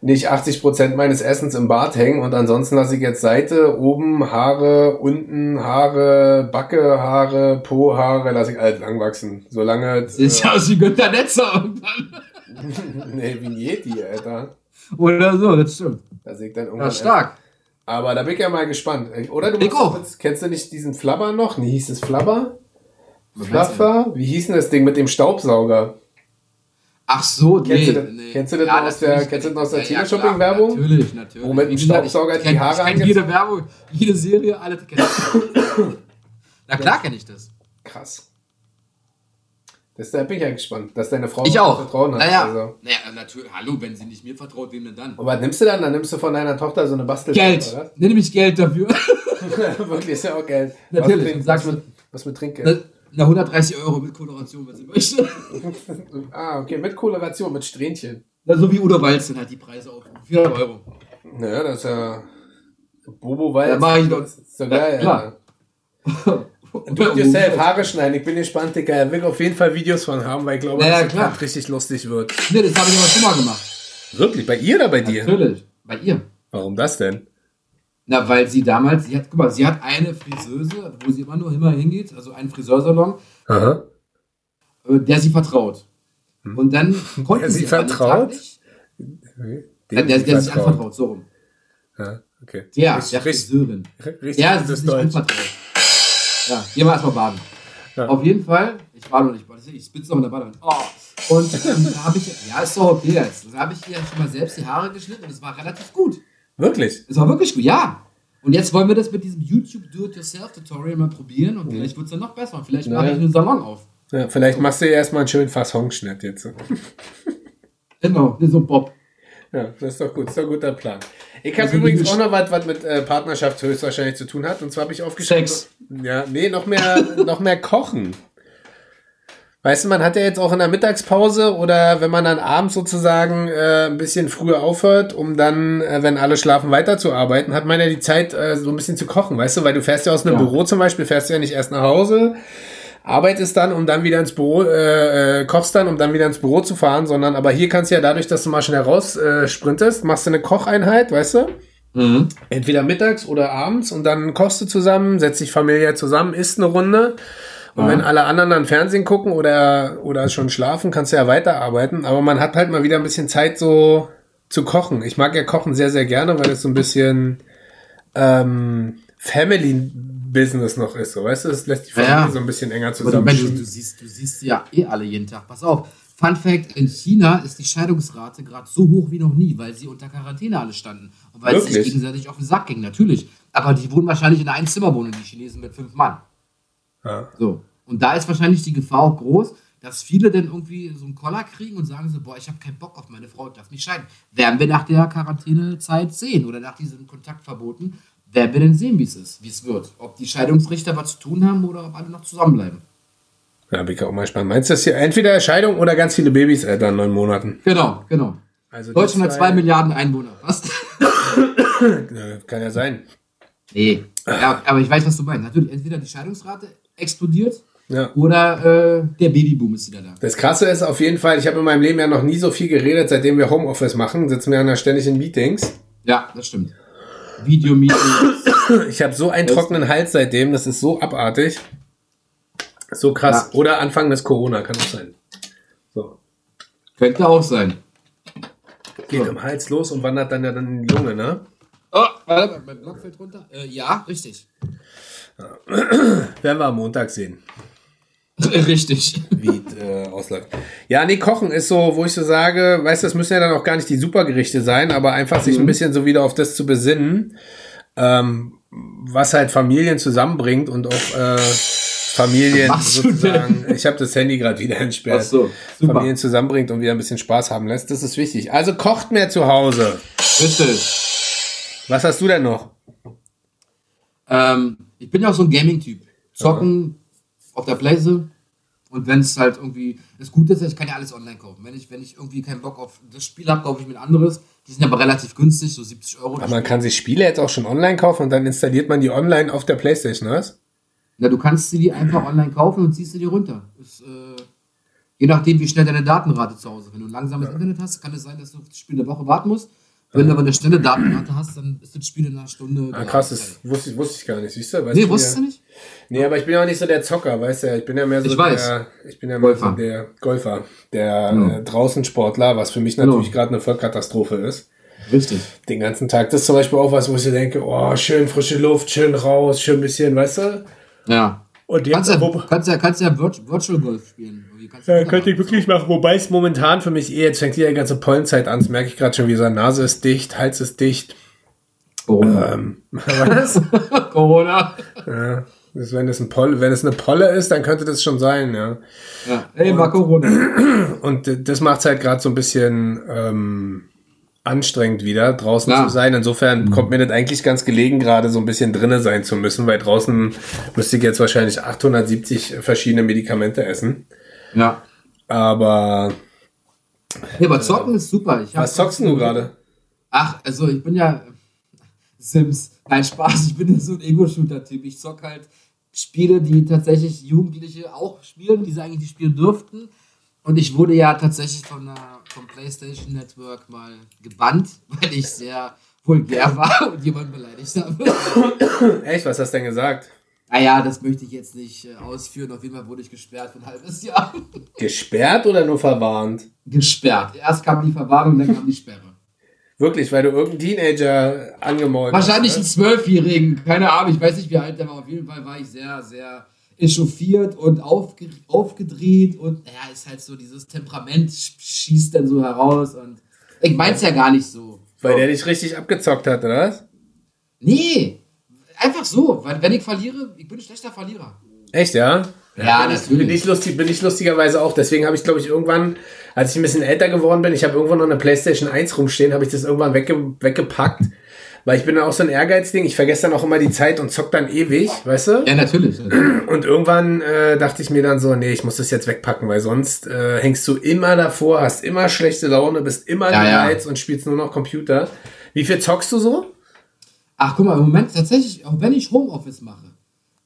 nicht 80% meines Essens im Bart hängen. Und ansonsten lasse ich jetzt Seite, oben Haare, unten Haare, Backe, Haare, Po, Haare, lasse ich alles lang wachsen. Solange... Sieht ja aus wie Günter Netzer irgendwann. nee, wie Yeti, Alter. Oder so, das stimmt. Da sehe ich dann Ja, irgendwann... stark. Aber da bin ich ja mal gespannt. Oder du kurz- kennst du nicht diesen Flabber noch? Nee, hieß es Flabber? Du Fluffer? Wie hieß denn das Ding mit dem Staubsauger? Ach so, nee. Kennst du das- nee. kennst du das noch aus der- kennst du das noch aus der Ja, ja, Teleshopping-Werbung? Natürlich, natürlich. Wo mit dem gesagt, ich Staubsauger die kenn- Haare Ich kenn jede Werbung, jede Serie, alle kenn ich. Na klar kenne ich das. Krass. Da bin ich ja gespannt, dass deine Frau Ich auch. Vertrauen hat. Naja, Also. naja, natürlich. Hallo, wenn sie nicht mir vertraut, wem denn dann? Und was nimmst du dann? Dann nimmst du von deiner Tochter so eine Bastel. Geld. Oder? Nimm mich Geld dafür. Wirklich, ist ja auch Geld. Natürlich, Was, mit, was mit Trinkgeld? Na, 130 Euro mit Koloration, wenn sie möchte. ah, okay, mit Koloration, mit Strähnchen. Na, so wie Udo Walz sind halt die Preise auf 400 Euro. Naja, das ist ja. Bobo Walz. Da mach ich doch- Das ist so geil, klar. Alter. Do it yourself, Haare schneiden. Ich bin gespannt, Digga. Er will auf jeden Fall Videos von haben, weil ich glaube, Ja, ja, dass klar. das richtig lustig wird. Nee, das habe ich aber schon mal gemacht. Wirklich? Bei ihr oder bei dir? Natürlich. Bei ihr. Warum das denn? Na, weil sie damals, sie hat, guck mal, sie hat eine Friseuse, wo sie immer nur immer hingeht, also einen Friseursalon, Aha. äh, der sie vertraut. Und dann konnte Der sie sie vertraut? Nicht, äh, der, sie der sich vertraut. anvertraut, so rum. Ja, okay. Der, Richtig- der Friseurin. Richtig Der gutes ist sich Deutsch. anvertraut. Ja, gehen wir erstmal baden. Ja. Auf jeden Fall, ich war noch nicht, ich spitze noch in der Badewanne. Oh. Und ähm, da habe ich, ja, ist doch okay jetzt. Da habe ich ihr schon mal selbst die Haare geschnitten und es war relativ gut. Wirklich? Es war wirklich gut, ja. Und jetzt wollen wir das mit diesem YouTube Do-It-Yourself-Tutorial mal probieren und vielleicht wird es dann noch besser. Und vielleicht mache ich einen Salon auf. Ja, vielleicht machst du ja erstmal einen schönen Fassonschnitt jetzt. Genau, so Bob. Ja, das ist doch gut. Das ist doch ein guter Plan. Ich habe Also übrigens auch noch was, was mit äh, Partnerschaft höchstwahrscheinlich zu tun hat. Und zwar habe ich aufgeschrieben. Sex. Ja, nee, noch mehr, noch mehr Kochen. Weißt du, man hat ja jetzt auch in der Mittagspause oder wenn man dann abends sozusagen äh, ein bisschen früher aufhört, um dann, äh, wenn alle schlafen, weiterzuarbeiten, hat man ja die Zeit, äh, so ein bisschen zu kochen, weißt du, weil du fährst ja aus einem Ja. Büro zum Beispiel, fährst du ja nicht erst nach Hause, arbeitest dann, um dann wieder ins Büro, äh, äh, kochst dann, um dann wieder ins Büro zu fahren, sondern aber hier kannst du ja dadurch, dass du mal schnell raus äh, sprintest, machst du eine Kocheinheit, weißt du? Mhm. Entweder mittags oder abends und dann kochst du zusammen, setzt dich familiär zusammen, isst eine Runde. Und Ja. wenn alle anderen dann Fernsehen gucken oder, oder schon schlafen, kannst du ja weiterarbeiten. Aber man hat halt mal wieder ein bisschen Zeit so zu kochen. Ich mag ja Kochen sehr, sehr gerne, weil es so ein bisschen ähm, Family-Business noch ist. So, weißt du, es lässt die Familie Ja. so ein bisschen enger Aber du, du, zusammen. du, siehst, du siehst sie ja eh alle jeden Tag. Pass auf. Fun Fact: In China ist die Scheidungsrate gerade so hoch wie noch nie, weil sie unter Quarantäne alle standen. Und weil sie sich Wirklich? gegenseitig auf den Sack gingen, natürlich. Aber die wohnen wahrscheinlich in einer Einzimmerwohnung, die Chinesen mit fünf Mann. Ja. So. Und da ist wahrscheinlich die Gefahr auch groß, dass viele dann irgendwie so einen Koller kriegen und sagen so, boah, ich habe keinen Bock auf meine Frau, ich darf nicht scheiden. Werden wir nach der Quarantänezeit sehen oder nach diesen Kontaktverboten, werden wir dann sehen, wie es ist, wie es wird. Ob die Scheidungsrichter was zu tun haben oder ob alle noch zusammenbleiben. Ja, bin ich auch mal gespannt. Meinst du das hier entweder Scheidung oder ganz viele Babys, Alter, in neun Monaten? Genau, genau. Also Deutschland hat zwei Milliarden Einwohner. Was? Kann ja sein. nee. Ja, aber ich weiß, was du meinst. Natürlich, entweder die Scheidungsrate explodiert Ja. oder äh, der Babyboom ist wieder da. Das Krasse ist auf jeden Fall, ich habe in meinem Leben ja noch nie so viel geredet, seitdem wir Homeoffice machen, sitzen wir ja ständig in Meetings. Ja, das stimmt. Videomeetings. Ich habe so einen trockenen Hals seitdem, das ist so abartig. So krass. Ja. Oder Anfang des Corona, kann auch sein. So. Könnte auch sein. Geht So. im Hals los und wandert dann ja dann in die Lunge, ne? Oh, warte, mein Block fällt runter. Äh, ja, richtig. Werden wir am Montag sehen. Richtig. Wie äh, ausläuft. Ja, nee, Kochen ist so, wo ich so sage, weißt du, das müssen ja dann auch gar nicht die Supergerichte sein, aber einfach sich ein Mhm. bisschen so wieder auf das zu besinnen, ähm, was halt Familien zusammenbringt und auch äh, Familien sozusagen. Ich habe das Handy gerade wieder entsperrt. So. Familien zusammenbringt und wieder ein bisschen Spaß haben lässt. Das ist wichtig. Also kocht mehr zu Hause. Richtig. Was hast du denn noch? Ähm, ich bin ja auch so ein Gaming-Typ. Zocken auf der Playsee. Und wenn es halt irgendwie das Gute ist, ich kann ja alles online kaufen. Wenn ich, wenn ich irgendwie keinen Bock auf das Spiel habe, kaufe ich mir ein anderes. Die sind aber relativ günstig, so 70 Euro. Aber man kann sich Spiele jetzt auch schon online kaufen und dann installiert man die online auf der Playstation, was? Na, du kannst sie die einfach online kaufen und ziehst sie dir runter. Ist, äh, je nachdem, wie schnell deine Datenrate zu Hause. Wenn du ein langsames Internet hast, kann es sein, dass du auf das Spiel eine Woche warten musst. Wenn du aber eine schnelle Datenrate hast, dann ist das Spiel in einer Stunde. Ah, krass, das wusste ich, wusste ich gar nicht, siehst du? Weißt Nee, wusstest ja- du nicht? Nee, aber ich bin ja auch nicht so der Zocker, weißt du? Ich bin ja mehr so Ich weiß. der, ich bin ja mehr Golfer. so der Golfer, der Genau. äh, Draußensportler, was für mich Genau. natürlich gerade eine Vollkatastrophe ist. Richtig. Den ganzen Tag. Das ist zum Beispiel auch was, wo ich denke, oh, schön frische Luft, schön raus, schön bisschen, weißt du? Ja. Und Kannst ja, kannst ja, kannst ja Virt- Virtual Golf spielen. Kannst du ja, könnte ich wirklich machen, wobei es momentan für mich eh, jetzt fängt hier die ganze Pollenzeit an, das merke ich gerade schon wieder, Nase ist dicht, Hals ist dicht. Corona. Ähm, was? Corona. ja, das, wenn es ein Poll, wenn es eine Polle ist, dann könnte das schon sein, ja. Ja. Ey, war Corona. Und das macht es halt gerade so ein bisschen ähm, anstrengend wieder, draußen Klar. zu sein. Insofern kommt mir das eigentlich ganz gelegen, gerade so ein bisschen drinnen sein zu müssen, weil draußen müsste ich jetzt wahrscheinlich 870 verschiedene Medikamente essen. Ja. Aber Nee, aber zocken ist super. Ich was zockst du gerade? Ach, also ich bin ja Sims. Kein Spaß, ich bin ja so ein Ego-Shooter-Typ. Ich zock halt Spiele, die tatsächlich Jugendliche auch spielen, die sie eigentlich nicht spielen dürften. Und ich wurde ja tatsächlich von der, vom PlayStation Network mal gebannt, weil ich sehr vulgär war und jemanden beleidigt habe. Echt, was hast du denn gesagt? Naja, das möchte ich jetzt nicht äh, ausführen. Auf jeden Fall wurde ich gesperrt für ein halbes Jahr. Gesperrt oder nur verwarnt? gesperrt. Erst kam die Verwahrung, dann kam die Sperre. Wirklich, weil du irgendeinen Teenager angemalt Wahrscheinlich hast. einen ne? Zwölfjährigen, keine Ahnung, ich weiß nicht, wie alt der war. Auf jeden Fall war ich sehr, sehr echauffiert und aufge aufgedreht und naja, ist halt so, dieses Temperament sch- schießt dann so heraus und ich mein's ja gar nicht so. Weil der dich richtig abgezockt hat, oder was? Nee, einfach so, weil wenn ich verliere, ich bin ein schlechter Verlierer. Echt, ja? Ja, bin ich- natürlich. Bin ich, lustig, bin ich lustigerweise auch. Deswegen habe ich, glaube ich, irgendwann, als ich ein bisschen älter geworden bin, ich habe irgendwann noch eine Playstation 1 rumstehen, habe ich das irgendwann wegge weggepackt. Weil ich bin dann auch so ein Ehrgeizding. Ich vergesse dann auch immer die Zeit und zock dann ewig, weißt du? Ja, natürlich. Und irgendwann äh, dachte ich mir dann so, nee, ich muss das jetzt wegpacken, weil sonst äh, hängst du immer davor, hast immer schlechte Laune, bist immer Ja, ja. gereizt und spielst nur noch Computer. Wie viel zockst du so? Ach, guck mal, im Moment tatsächlich, auch wenn ich Homeoffice mache,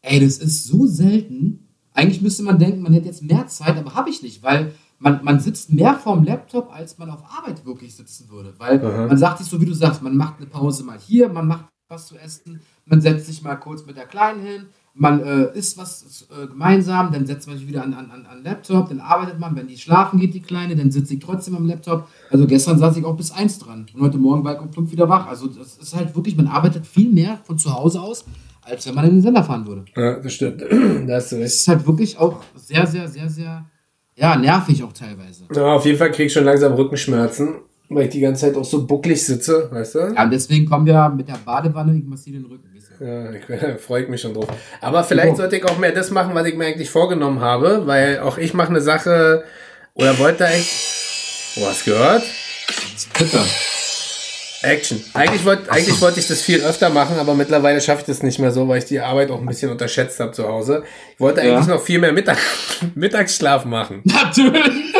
ey, das ist so selten. Eigentlich müsste man denken, man hätte jetzt mehr Zeit, aber habe ich nicht, weil man, man sitzt mehr vorm Laptop, als man auf Arbeit wirklich sitzen würde. Weil man sagt sich so, wie du sagst, man macht eine Pause mal hier, man macht was zu essen, man setzt sich mal kurz mit der Kleinen hin, man äh, isst was äh, gemeinsam, dann setzt man sich wieder an, an, an, an Laptop, dann arbeitet man, wenn die schlafen geht, die Kleine, dann sitze ich trotzdem am Laptop. Also gestern saß ich auch bis eins dran und heute Morgen war ich um fünf wieder wach. Also das ist halt wirklich, man arbeitet viel mehr von zu Hause aus, als wenn man in den Sender fahren würde. Ja, das stimmt. da hast du Das recht. ist halt wirklich auch sehr, sehr, sehr, sehr, ja, nervig auch teilweise. Ja, auf jeden Fall krieg ich schon langsam Rückenschmerzen, weil ich die ganze Zeit auch so bucklig sitze, weißt du? Ja, und deswegen kommen wir mit der Badewanne, ich massiere den Rücken. Ja, ich freue mich schon drauf. Aber vielleicht Ja. sollte ich auch mehr das machen, was ich mir eigentlich vorgenommen habe, weil auch ich mache eine Sache oder wollte eigentlich. Oh, hast du gehört? Bitte. Action. Eigentlich wollte eigentlich wollte ich das viel öfter machen, aber mittlerweile schaffe ich das nicht mehr so, weil ich die Arbeit auch ein bisschen unterschätzt habe zu Hause. Ich wollte Ja. eigentlich noch viel mehr Mittag Mittagsschlaf machen. Natürlich.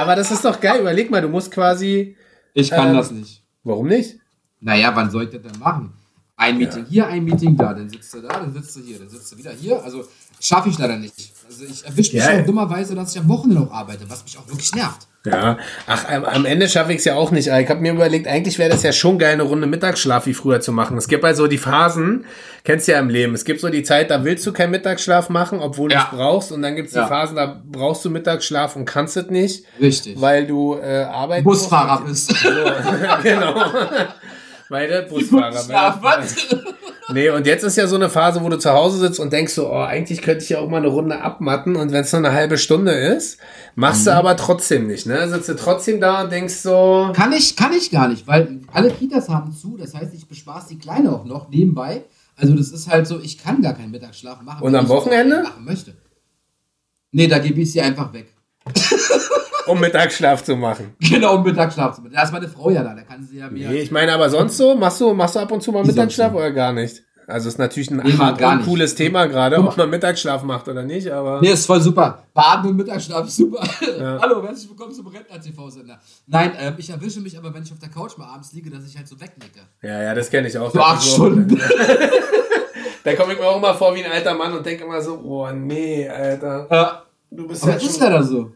Aber das ist doch geil. Überleg mal, du musst quasi. Ich kann Ähm, das nicht. Warum nicht? Naja, wann soll ich das denn machen? Ein Meeting hier, ein Meeting da, dann sitzt du da, dann sitzt du hier, dann sitzt du wieder hier. Also schaffe ich leider nicht. Also ich erwische mich Ja. auch dummerweise, dass ich am Wochenende noch arbeite, was mich auch wirklich nervt. Ja, ach, am, am Ende schaffe ich es ja auch nicht. Ich habe mir überlegt, eigentlich wäre das ja schon geil, eine Runde Mittagsschlaf wie früher zu machen. Es gibt halt so die Phasen, kennst du ja im Leben. Es gibt so die Zeit, da willst du keinen Mittagsschlaf machen, obwohl Ja. du es brauchst. Und dann gibt es die Ja. Phasen, da brauchst du Mittagsschlaf und kannst es nicht, Richtig. weil du äh, arbeiten Busfahrer bist. So, genau. weil du Busfahrer bist. was? Nee, und jetzt ist ja so eine Phase, wo du zu Hause sitzt und denkst so, oh, eigentlich könnte ich ja auch mal eine Runde abmatten und wenn es nur eine halbe Stunde ist, machst du aber trotzdem nicht, ne? Sitzt du trotzdem da und denkst so, Kann ich, kann ich gar nicht, weil alle Kitas haben zu. Das heißt, ich bespaß die Kleine auch noch nebenbei. Also das ist halt so, ich kann gar keinen Mittagsschlaf machen. Und am Wochenende? machen möchte. Nee, da gebe ich sie einfach weg. um Mittagsschlaf zu machen. Genau, um Mittagsschlaf zu machen. Da ist meine Frau ja da, da kann sie ja mir... Nee, ich meine aber sonst so, machst du, machst du ab und zu mal Mittagsschlaf oder gar nicht? Also ist natürlich ein Nee, hart cooles Thema gerade, ob man Mittagsschlaf macht oder nicht, aber. Nee, ist voll super. Baden und Mittagsschlaf ist super. Ja. Hallo, herzlich willkommen zum Rentner-TV-Sender. Nein, ähm, ich erwische mich aber, wenn ich auf der Couch mal abends liege, dass ich halt so wegnicke. Ja, ja, das kenne ich auch. So acht Stunden. Da komme ich mir auch immer vor wie ein alter Mann und denke immer so, oh nee, Alter. Ja. Du bist Aber es ist schon, leider so.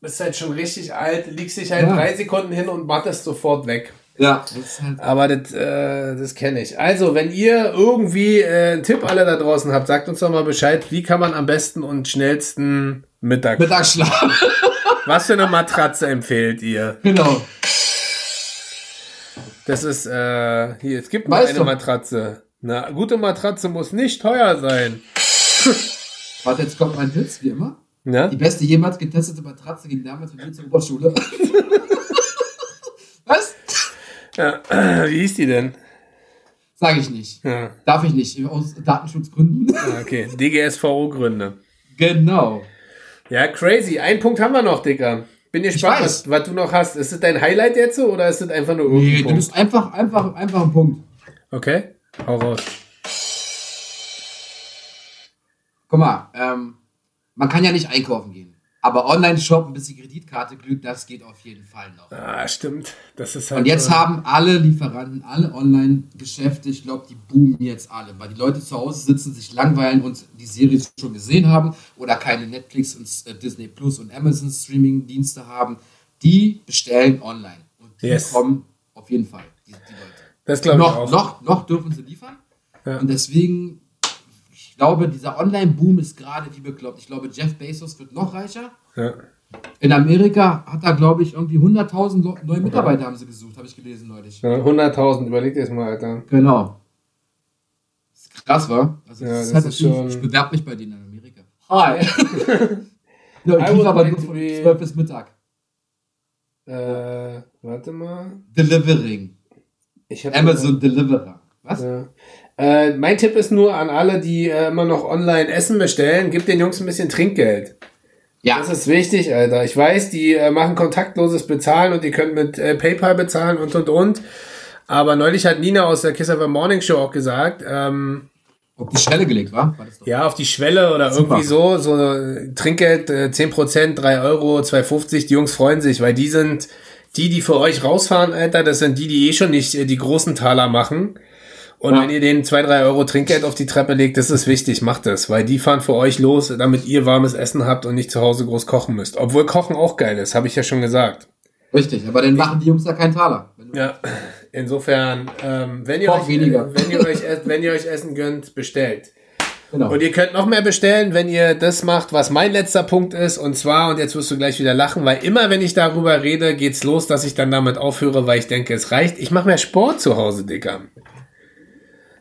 Bist halt schon richtig alt, liegst dich halt Ja. drei Sekunden hin und mattest sofort weg. Ja. Halt Aber das, äh, das kenne ich. Also, wenn ihr irgendwie äh, einen Tipp alle da draußen habt, sagt uns doch mal Bescheid, wie kann man am besten und schnellsten Mittag. Mittagsschlaf. Was für eine Matratze empfehlt ihr? genau. Das ist, äh, hier, es gibt Weißt eine du- Matratze. Eine gute Matratze muss nicht teuer sein. Warte, jetzt kommt mein Witz, wie immer. Ne? Die beste jemals getestete Matratze ging damals mit mir zur Oberschule. Was? Ja, wie hieß die denn? Sage ich nicht. Ja, Darf ich nicht, aus Datenschutzgründen. ah, okay. DGSVO-Gründe. genau. Ja, crazy. Einen Punkt haben wir noch, Dicker. Bin gespannt, was, was du noch hast. Ist das dein Highlight jetzt so, oder ist das einfach nur Nee, irgendein du bist einfach, einfach, einfach ein Punkt. Okay, hau raus. Guck mal, ähm, man kann ja nicht einkaufen gehen. Aber online shoppen, bis die Kreditkarte glüht, das geht auf jeden Fall noch. Ah, stimmt. Das ist halt Und jetzt so- haben alle Lieferanten, alle Online-Geschäfte, ich glaube, die boomen jetzt alle, weil die Leute zu Hause sitzen, sich langweilen und die Serie schon gesehen haben oder keine Netflix und äh, Disney Plus und Amazon Streaming-Dienste haben. Die bestellen online. Und die Yes. kommen auf jeden Fall, die, die Leute. Das glaube ich noch, auch. noch, noch dürfen sie liefern. Ja. Und deswegen, glaube, dieser Online-Boom ist gerade wie bekloppt. Ich glaube, Jeff Bezos wird noch reicher. Ja. In Amerika hat er, glaube ich, irgendwie 100.000 Lo- neue Mitarbeiter haben sie gesucht, habe ich gelesen neulich. Ja, 100.000, überleg dir das mal, Alter. Genau. Das ist krass, wa? Also, Ja, das das ist halt schon- ich bewerbe mich bei denen in Amerika. Hi. ja, ich lief aber nur von be- 12 bis Mittag. Äh, warte mal. Delivering. Amazon Deliverer. Was? Ja. Äh, mein Tipp ist nur an alle, die äh, immer noch online Essen bestellen, gib den Jungs ein bisschen Trinkgeld. Ja. Das ist wichtig, Alter. Ich weiß, die äh, machen kontaktloses Bezahlen und ihr könnt mit äh, PayPal bezahlen und und und. Aber neulich hat Nina aus der Kiss of a Morning Show auch gesagt, ähm, Auf die Schwelle gelegt, wa? War ja, auf die Schwelle oder Super. irgendwie so, so Trinkgeld, äh, 10%, 3 Euro, 2,50, die Jungs freuen sich, weil die sind die, die für euch rausfahren, Alter, das sind die, die eh schon nicht äh, die großen Taler machen. Und Ja. wenn ihr denen 2, 3 Euro Trinkgeld auf die Treppe legt, das ist wichtig, macht das, weil die fahren für euch los, damit ihr warmes Essen habt und nicht zu Hause groß kochen müsst. Obwohl Kochen auch geil ist, habe ich ja schon gesagt. Richtig, aber dann machen die Jungs da keinen Taler. Ja, insofern, ähm, wenn, ihr euch, weniger. wenn, ihr euch, wenn ihr euch Essen gönnt, bestellt. Genau. Und ihr könnt noch mehr bestellen, wenn ihr das macht, was mein letzter Punkt ist. Und zwar, und jetzt wirst du gleich wieder lachen, weil immer, wenn ich darüber rede, geht's los, dass ich dann damit aufhöre, weil ich denke, es reicht. Ich mache mehr Sport zu Hause, Dicker.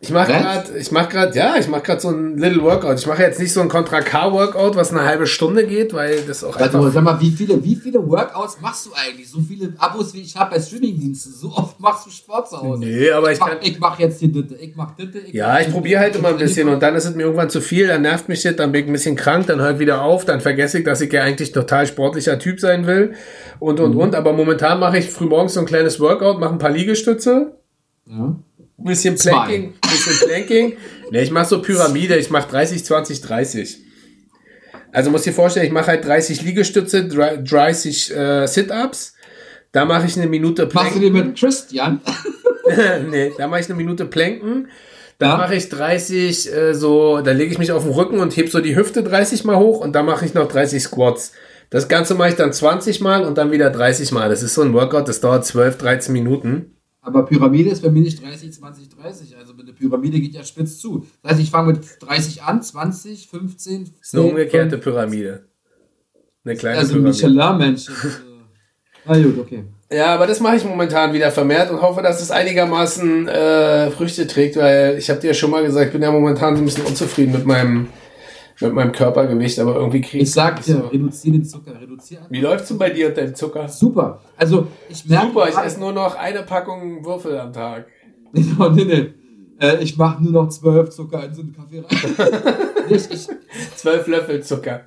Ich mache gerade, ich mache gerade, ja, ich mache gerade so ein Little Workout. Ich mache jetzt nicht so ein Contra-K-Workout, was eine halbe Stunde geht, weil das auch Warte, einfach sag mal, wie viele, wie viele Workouts machst du eigentlich? So viele Abos, wie ich habe bei Streamingdiensten. So oft machst du Sport zu Hause. Nee, aber ich mach, kann. ich mach jetzt hier Ditte, ich mach Ditte. Ich Ja, mach ich probiere halt immer ein bisschen und dann ist es mir irgendwann zu viel, dann nervt mich das, dann bin ich ein bisschen krank, dann hört wieder auf, dann vergesse ich, dass ich ja eigentlich total sportlicher Typ sein will und und und. Aber momentan mache ich frühmorgens so ein kleines Workout, mache ein paar Liegestütze, Ja. Bisschen Zwei. Planking, bisschen Planking. Ne, ich mache so Pyramide, ich mache 30, 20, 30. Also musst dir vorstellen, ich mache halt 30 Liegestütze, 30 äh, Sit-Ups. Da mache ich eine Minute Machst du Planken. den mit Christian? nee, da mache ich eine Minute Planken. Dann Ja. mache ich 30 äh, so, da lege ich mich auf den Rücken und heb so die Hüfte 30 mal hoch und dann mache ich noch 30 Squats. Das Ganze mache ich dann 20 mal und dann wieder 30 mal. Das ist so ein Workout, das dauert 12, 13 Minuten. Aber Pyramide ist bei mir nicht 30, 20, 30. Also eine Pyramide geht ja spitz zu. Das heißt, ich fange mit 30 an, 20, 15, Das ist eine umgekehrte Pyramide. Eine kleine Also Pyramide. Michelin-Mensch. Äh, Na gut, okay. Ja, aber das mache ich momentan wieder vermehrt und hoffe, dass es einigermaßen äh, Früchte trägt, weil ich habe dir ja schon mal gesagt, ich bin ja momentan so ein bisschen unzufrieden mit meinem mit meinem Körpergewicht, aber irgendwie kriege Ich sag dir, reduziere den Zucker, reduziere Wie läuft's denn bei dir und deinem Zucker? Super. Also ich merke. Super, ich esse nur noch eine Packung Würfel am Tag. nee, nee, nee. Äh, ich mache nur noch zwölf Zucker in so einen Kaffee rein. ich, ich, Zwölf Löffel Zucker.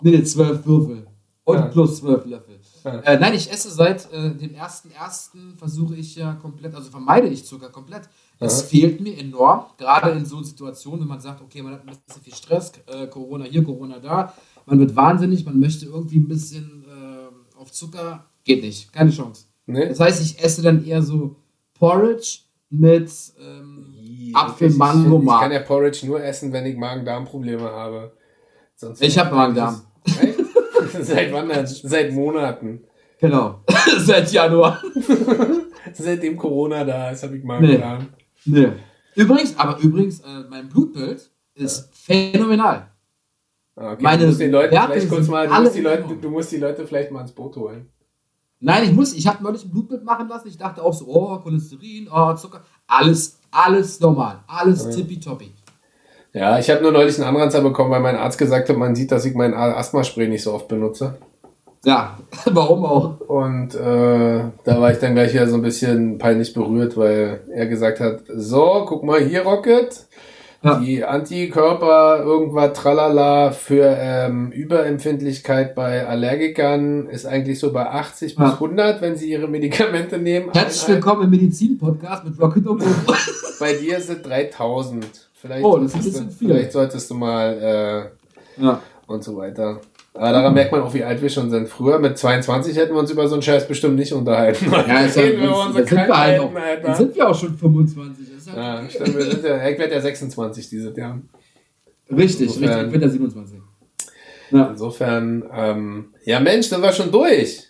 nee, nee, zwölf Würfel. Und Ja. plus zwölf Löffel. Ja. Äh, nein, ich esse seit äh, dem ersten ersten versuche ich ja komplett, also vermeide ich Zucker komplett. Es Ja. fehlt mir enorm, gerade in so Situationen, wenn man sagt, okay, man hat ein bisschen viel Stress, äh, Corona hier, Corona da, man wird wahnsinnig, man möchte irgendwie ein bisschen äh, auf Zucker, geht nicht, keine Chance. Ne? Das heißt, ich esse dann eher so Porridge mit ähm, Apfel, Ich- Mango, Ich kann ja Porridge nur essen, wenn ich Magen-Darm-Probleme habe. Sonst Ich hab Magen-Darm. Seit wann denn? Seit Monaten. Genau, seit Januar. Seitdem Corona da ist, habe ich Magen-Darm. Nee. Übrigens, aber übrigens, äh, mein Blutbild ist phänomenal. Ah, Okay, Meine du musst den Leuten Werte vielleicht kurz sind mal, du alle musst, die Leute, Ordnung. du musst die Leute vielleicht mal ins Boot holen. Nein, ich muss, ich habe neulich ein Blutbild machen lassen. Ich dachte auch so, oh, Cholesterin, oh, Zucker. Alles, alles normal. Alles tippitoppi. Ja, ich habe nur neulich einen Anranzer bekommen, weil mein Arzt gesagt hat, man sieht, dass ich mein Asthma-Spray nicht so oft benutze. Ja, warum auch? Und äh, da war ich dann gleich wieder so ein bisschen peinlich berührt, weil er gesagt hat, so, guck mal hier, Rocket. Ja. Die Antikörper, irgendwas, tralala, für ähm, Überempfindlichkeit bei Allergikern ist eigentlich so bei 80 bis Ja. 100, wenn sie ihre Medikamente nehmen. Herzlich willkommen im Medizin-Podcast mit Rocket und. Bei dir sind 3000. Vielleicht, Oh, das ist ein bisschen du, viel. vielleicht solltest du mal äh, ja. und so weiter. Aber daran merkt man auch, wie alt wir schon sind. Früher mit 22 hätten wir uns über so einen Scheiß bestimmt nicht unterhalten. Ja, ist ja, Reden wir das sind wir halt auch. Dann Alter. sind wir auch schon 25. Das ist halt Ja, okay. stimmt, wir sind ja, ich werde ja 26 dieses Jahr. Richtig, Insofern- richtig. Ich bin der 27. Ja. Insofern, ähm, ja Mensch, sind wir schon durch.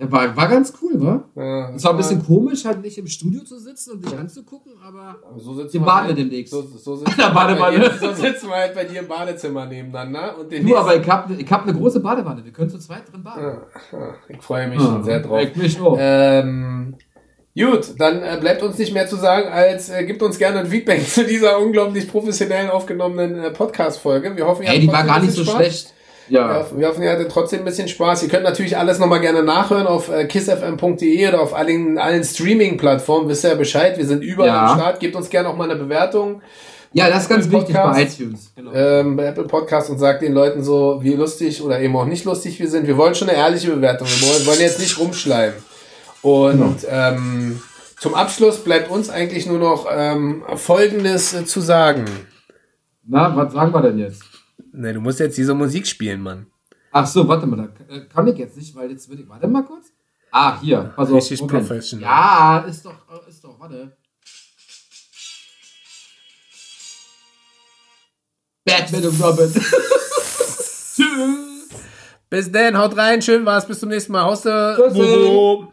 Ja war, war ganz cool, wa? Ja, Es war ein bisschen komisch, halt nicht im Studio zu sitzen und dich anzugucken, aber so sitzen wir wir baden halt- demnächst. So, so, sitzen wir halt bei Badewanne. dir, so sitzen wir halt bei dir im Badezimmer nebeneinander. Und den du, aber ich habe ich hab eine große Badewanne. Wir können zu zweit drin baden. Ja, ja, ich freue mich schon sehr drauf. Ich mich auch. Ähm, gut, dann äh, bleibt uns nicht mehr zu sagen, als äh, gibt uns gerne ein Feedback zu dieser unglaublich professionell aufgenommenen äh, Podcast-Folge. Wir hoffen, ihr Ey, die war gar nicht so Spaß. schlecht. Ja. Wir hoffen, ihr hattet trotzdem ein bisschen Spaß. Ihr könnt natürlich alles nochmal gerne nachhören auf äh, kissfm.de oder auf allen, allen Streaming-Plattformen. Wisst ihr ja Bescheid. Wir sind überall Ja. am Start. Gebt uns gerne auch mal eine Bewertung Ja, das ist ganz Apple wichtig bei Podcast. iTunes. Genau. ähm, bei Apple Podcast und sagt den Leuten so, wie lustig oder eben auch nicht lustig wir sind. Wir wollen schon eine ehrliche Bewertung. Wir wollen, jetzt nicht rumschleimen. Und ähm, zum Abschluss bleibt uns eigentlich nur noch ähm, Folgendes äh, zu sagen. Na, was sagen wir denn jetzt? Ne, du musst jetzt diese Musik spielen, Mann. Ach so, warte mal, da äh, kann ich jetzt nicht, weil jetzt würde ich. Warte mal kurz. Ah, hier, pass auf. Richtig Moment. professional. Ja, ist doch, äh, ist doch, warte. Batman und Robin. Tschüss. Bis dann, haut rein, schön war's, bis zum nächsten Mal. Hauste. Tschüssi. Bobo.